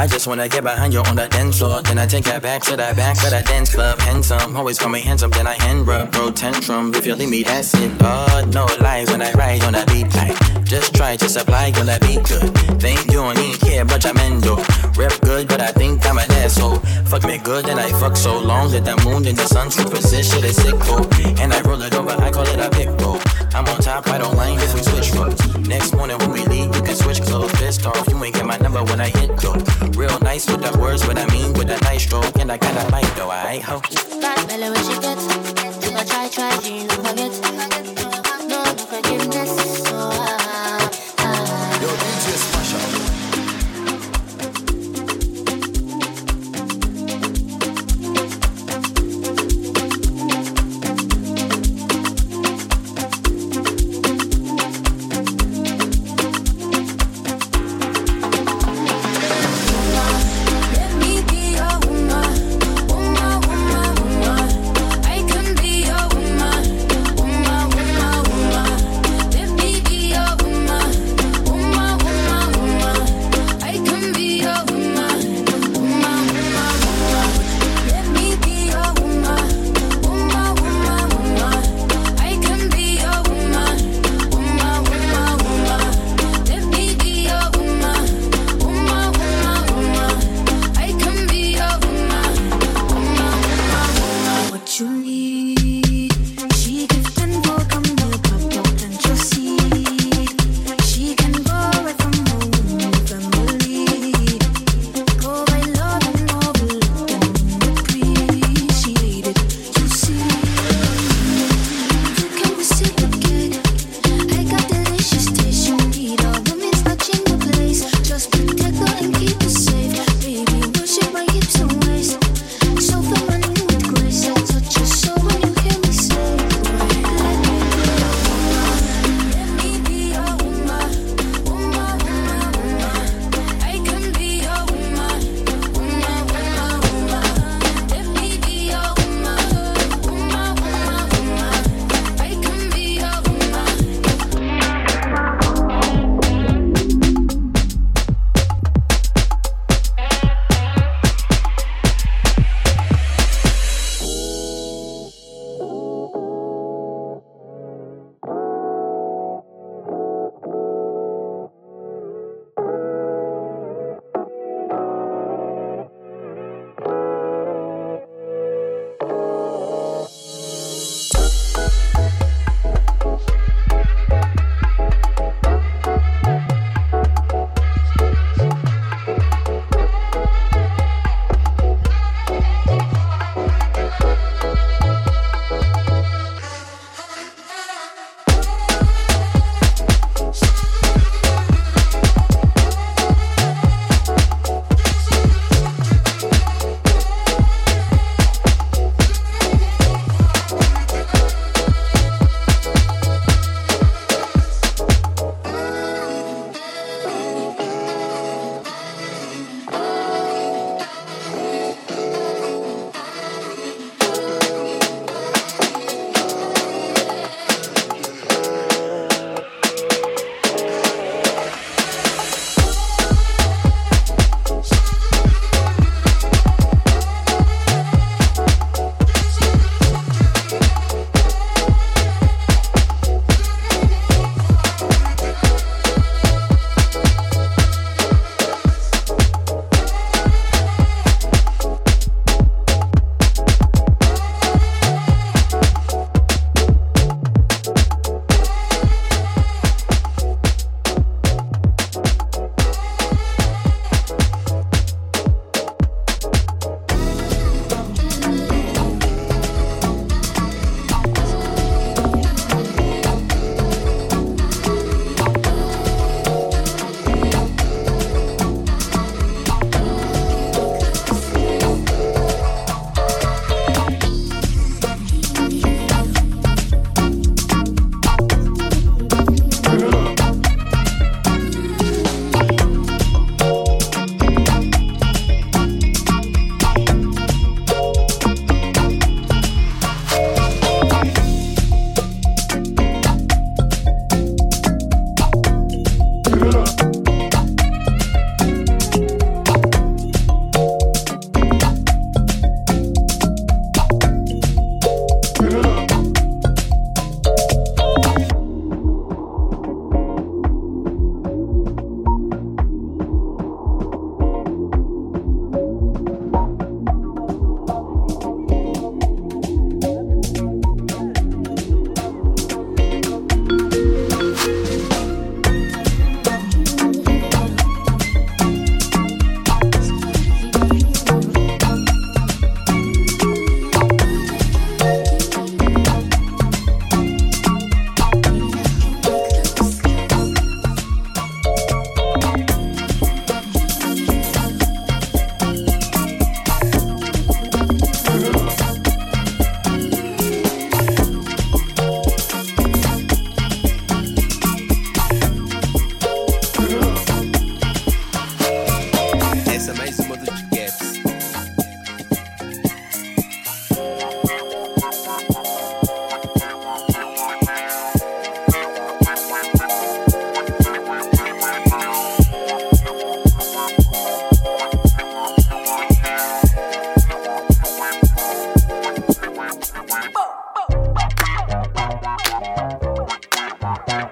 I just wanna get behind you on the dance floor. Then I take that back to the back of the dance club. Handsome, always call me handsome. Then I hand rub, throw tantrum. If you leave me, that's it. Oh, no lies when I ride on the beat. Like, just try, just apply, gonna be good. Think you don't even care, but I'm endo. Rep good, but I think I'm an asshole. Fuck me good, and I fuck so long that the moon and the sun superposition is sick, oh. And I roll it over, I call it a pick roll. I'm on top, I don't mind if we switch roles. Next morning when we leave, you can switch clothes. Pissed off, you ain't get my number when I hit go. Real nice with the words, what I mean with a nice stroke. And I got a mic though, I ain't ho. Bad belly where she get. You go try, try, she no forget. No, no forgiveness.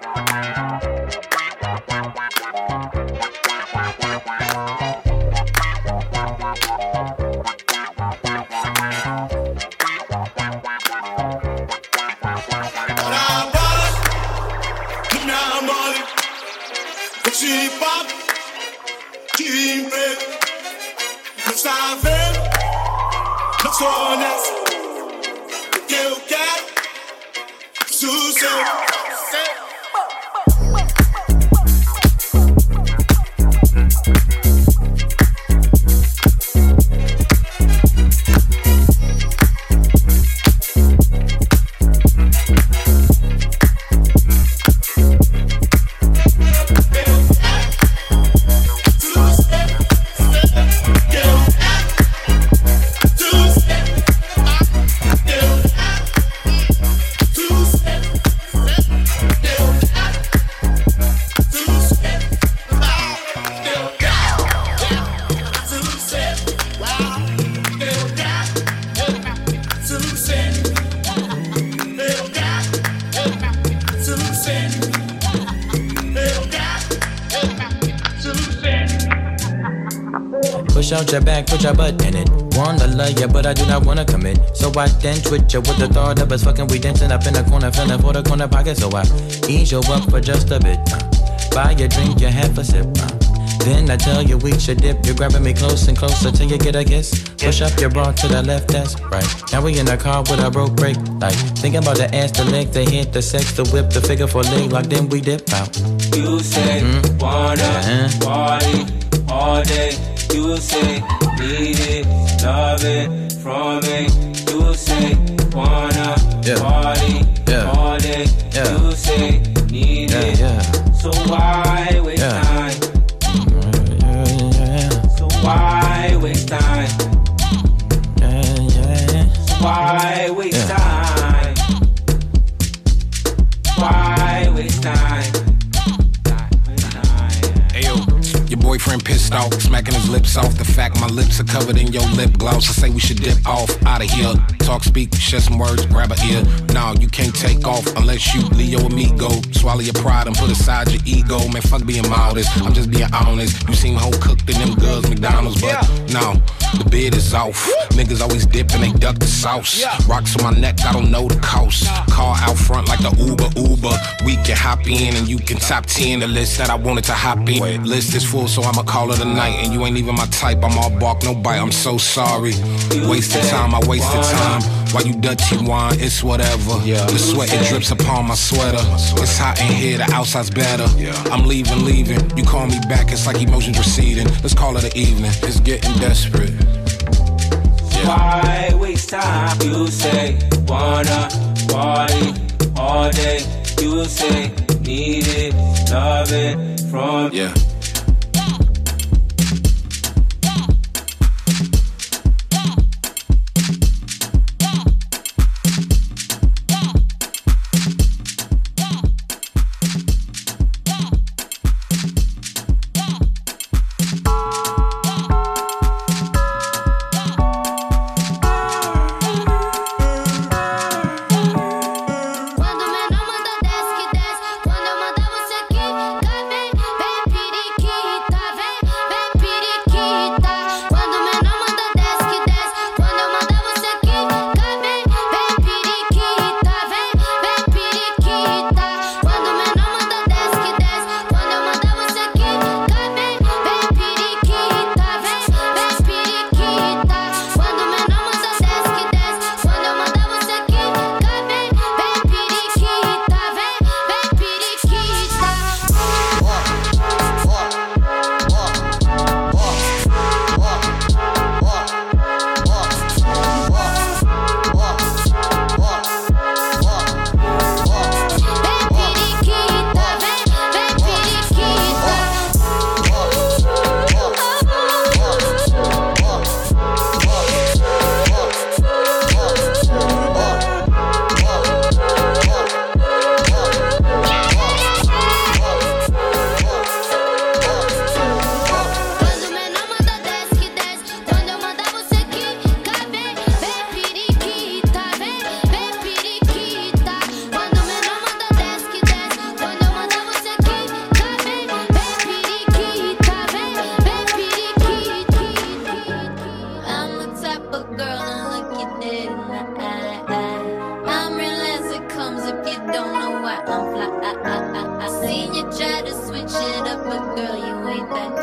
Bye. I do not wanna commit. So I dance with you with the thought of us fucking. We dancing up in the corner, feeling for the corner pocket. So I ease you up for just a bit. Uh, buy a drink, you have a sip. Uh, then I tell you we should dip. You're grabbing me close and closer till you get a kiss. Push up your bra to the left, that's right. Now we in the car with a broke brake Like thinking about the ass, the leg, the hit, the sex, the whip, the figure for leg. Like then we dip out. You say mm-hmm. wanna uh-huh. party all day. You say need it, love it from me you say wanna yeah. party yeah. all day. Yeah. You say need yeah, it. Yeah. So why waste yeah. time? So why waste time? So why waste time? Boyfriend pissed off, smacking his lips off. The fact my lips are covered in your lip gloss. I say we should dip off out of here. Talk, speak, share some words, grab a ear. Nah, you can't take off unless you Leo amigo. Swallow your pride and put aside your ego. Man, fuck being modest. I'm just being honest. You seem whole cooked in them girls, McDonald's, but no. Bid is off. Niggas always dip and they duck the sauce. Rocks on my neck, I don't know the cost. Car out front like the Uber Uber. We can hop in and you can top 10 the list that I wanted to hop in. List is full, so I'ma call it a night. And you ain't even my type. I'm all bark, no bite. I'm so sorry. Wasted time, I wasted time. Why you dirty wine, it's whatever. The sweat it drips upon my sweater. It's hot in here, the outside's better. I'm leaving, leaving. You call me back, it's like emotions receding. Let's call it an evening. It's getting desperate. Why waste time? You say wanna party all day. You say need it, love it from yeah. Seen you try to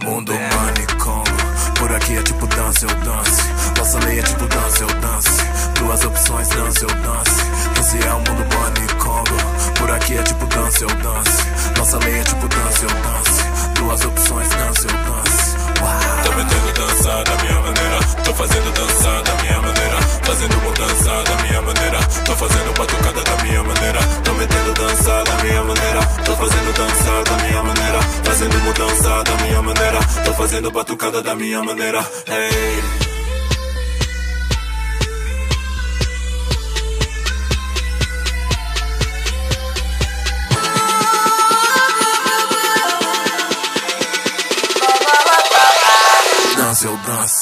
Mundo manicômio. Por aqui é tipo dança, eu dance. Nossa lei é tipo dança, eu dance. Duas opções, dança, eu dance. Esse é o mundo manicongo. Por aqui é tipo dança, eu dance. Nossa lei é tipo dança, eu dance. Duas opções, dança, eu dance. Uau. Tô metendo dança da minha maneira. Tô fazendo dança da minha maneira. Fazendo mudança da minha maneira. Tô fazendo batucada da minha maneira. Tô metendo dança da minha maneira. Tô fazendo dança da minha. Fazendo mudança da minha maneira. Tô fazendo batucada da minha maneira. Hey. dance, eu dance. Uau.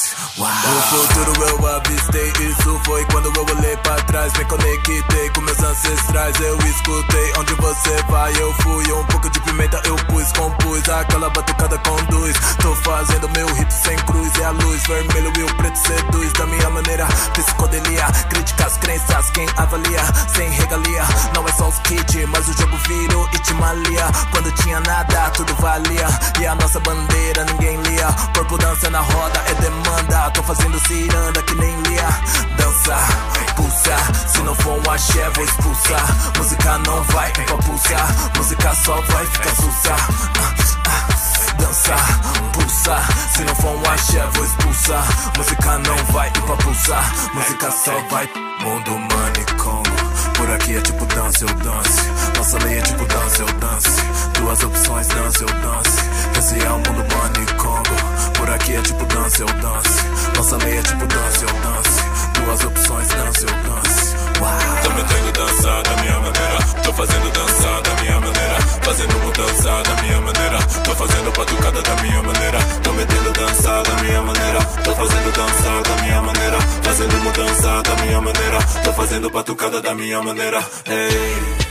O futuro eu avistei, isso foi quando eu olhei pra trás. Me conectei com meus ancestrais, eu escutei. Onde você vai, eu fui. Um pouco de pimenta eu pus, compus. Aquela batucada conduz. Tô fazendo meu rito sem cruz. E a luz vermelho e o preto seduz. Da minha maneira, psicodelia. Crítica as crenças, quem avalia. Sem regalia, não é só os kits, mas o jogo virou e te malia. Quando tinha nada, tudo valia. E a nossa bandeira ninguém lia. Corpo dança na roda, é demanda. Tô fazendo ciranda que nem lia. Dança, pulsa. Se não for um axé, vou expulsar. Música não vai pra pulsar. Música só vai ficar sussa. Dança, pulsa. Se não for um axé, vou expulsar. Música não vai pra pulsar. Música só vai. Mundo manicongo. Por aqui é tipo dança, eu dance. Nossa lei é tipo dança, eu dance. Duas opções, dança, eu dance. Esse é o mundo manicongo. Por aqui é tipo dança, eu dance. Nossa lei é tipo dança, eu dance. Duas opções, dança, eu dance. Uau. Tô metendo dança da minha maneira. Tô fazendo dança da minha maneira. Fazendo mudança da minha maneira. Tô fazendo batucada da minha maneira. Tô metendo dança da minha maneira. Tô fazendo dança da minha maneira. Fazendo mudança da minha maneira. Tô fazendo batucada da minha maneira. Hey.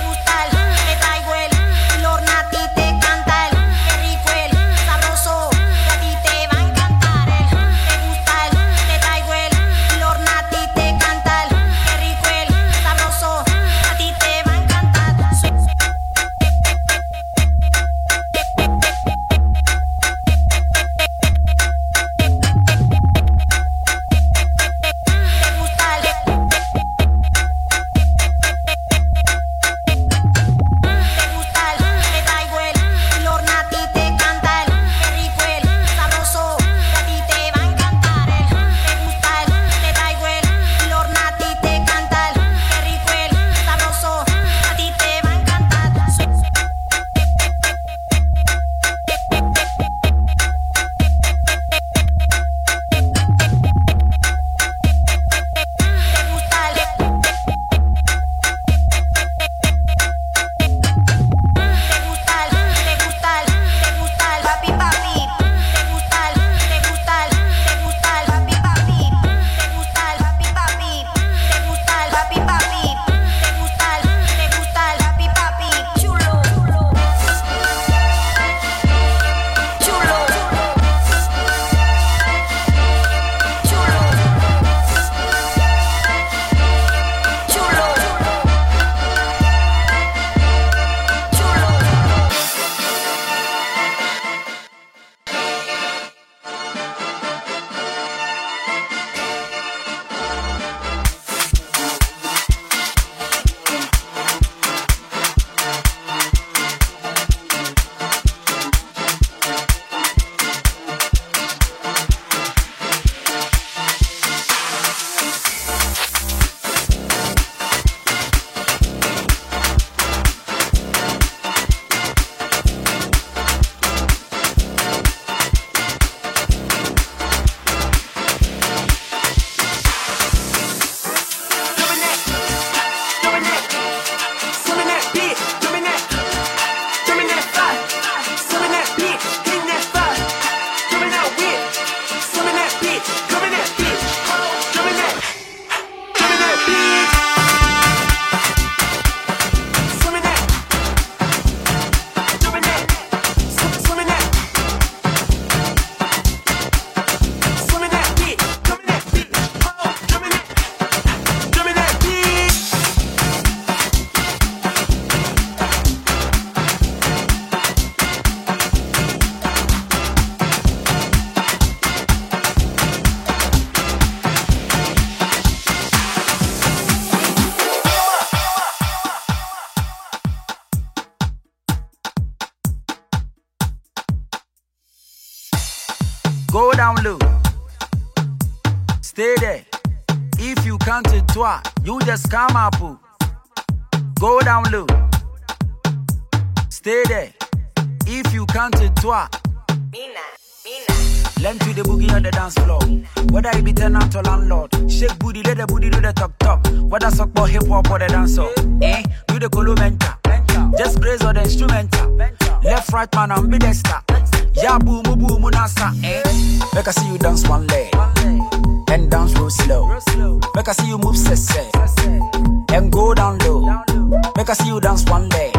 I see you dance one leg.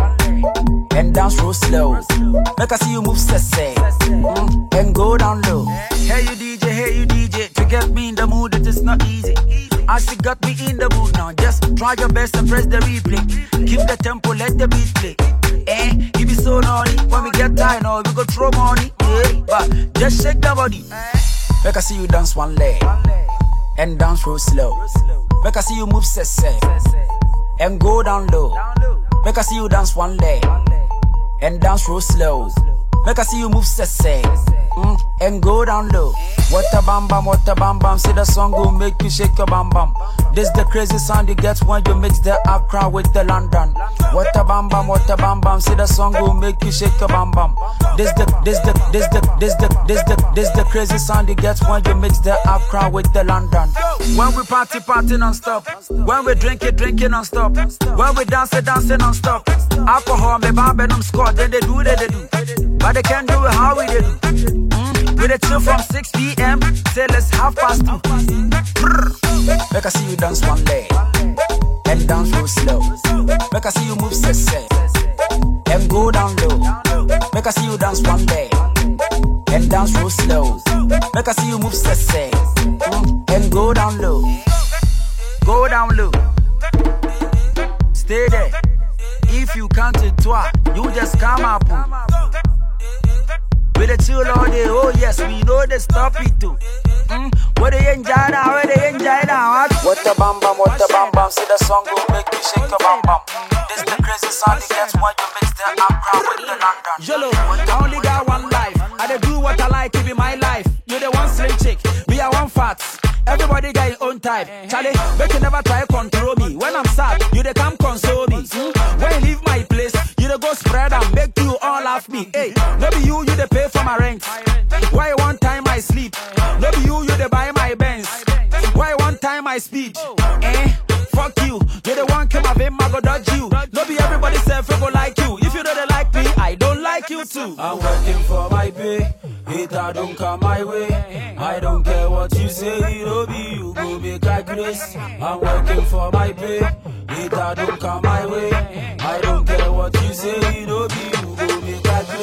And dance real slow. Make I see you move sese. Mm, and go down low. Hey you DJ, hey you DJ. To get me in the mood, it is not easy. As you got me in the mood now, just try your best and press the replay. Keep the tempo, let the beat play. Eh, you be so naughty. When we get tired, now we go throw money. Yeah, but just shake the body. Make I see you dance one leg and dance real slow. Make I see you move sese and go down low. Make I see you dance one leg and dance real slow. Make I see you move sese mm, and go down low. What a bam bam, what a bam bam. See the song will make you shake your bam bam. This the crazy sound you get when you mix the Accra with the London. What a bam bam, what a bam bam. See the song will make you shake your bam bam. This the this the this the this the this the this the crazy sound you get when you mix the Accra with the London. When we party party non stop. When we drink it drinking non stop. When we dance it dancing non stop. Alcohol me bambe them squad then they do they, they do. But they can't do it how we did. Mm. We the chill from 6 p.m. Say let's half past two. Make I see you dance one leg and dance real slow. Make I see you move sese and go down low. Make I see you dance one leg and dance real slow. Make I see you move sese bam, see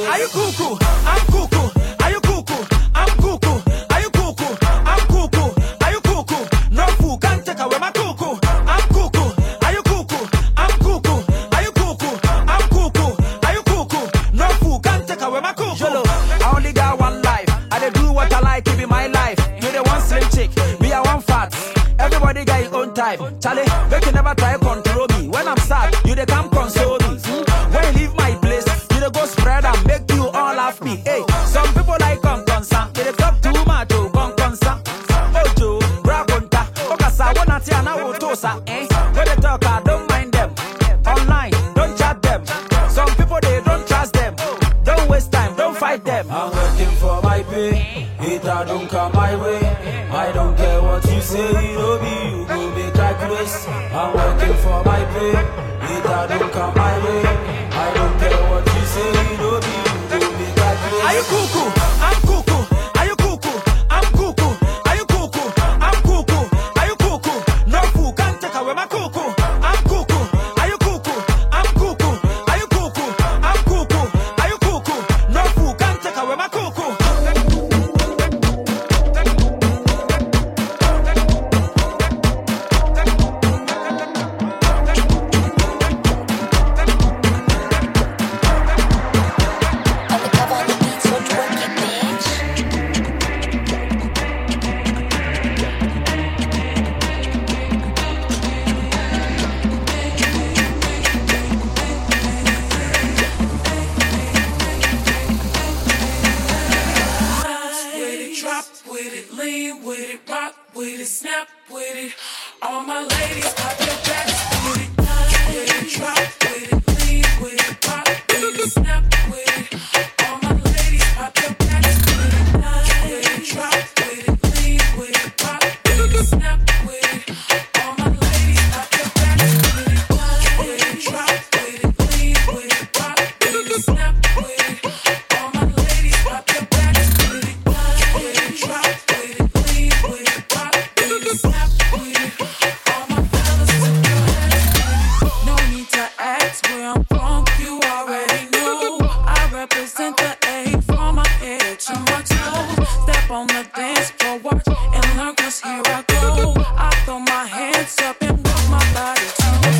make I grace. Are cause here I go. I throw my hands up and move my body to the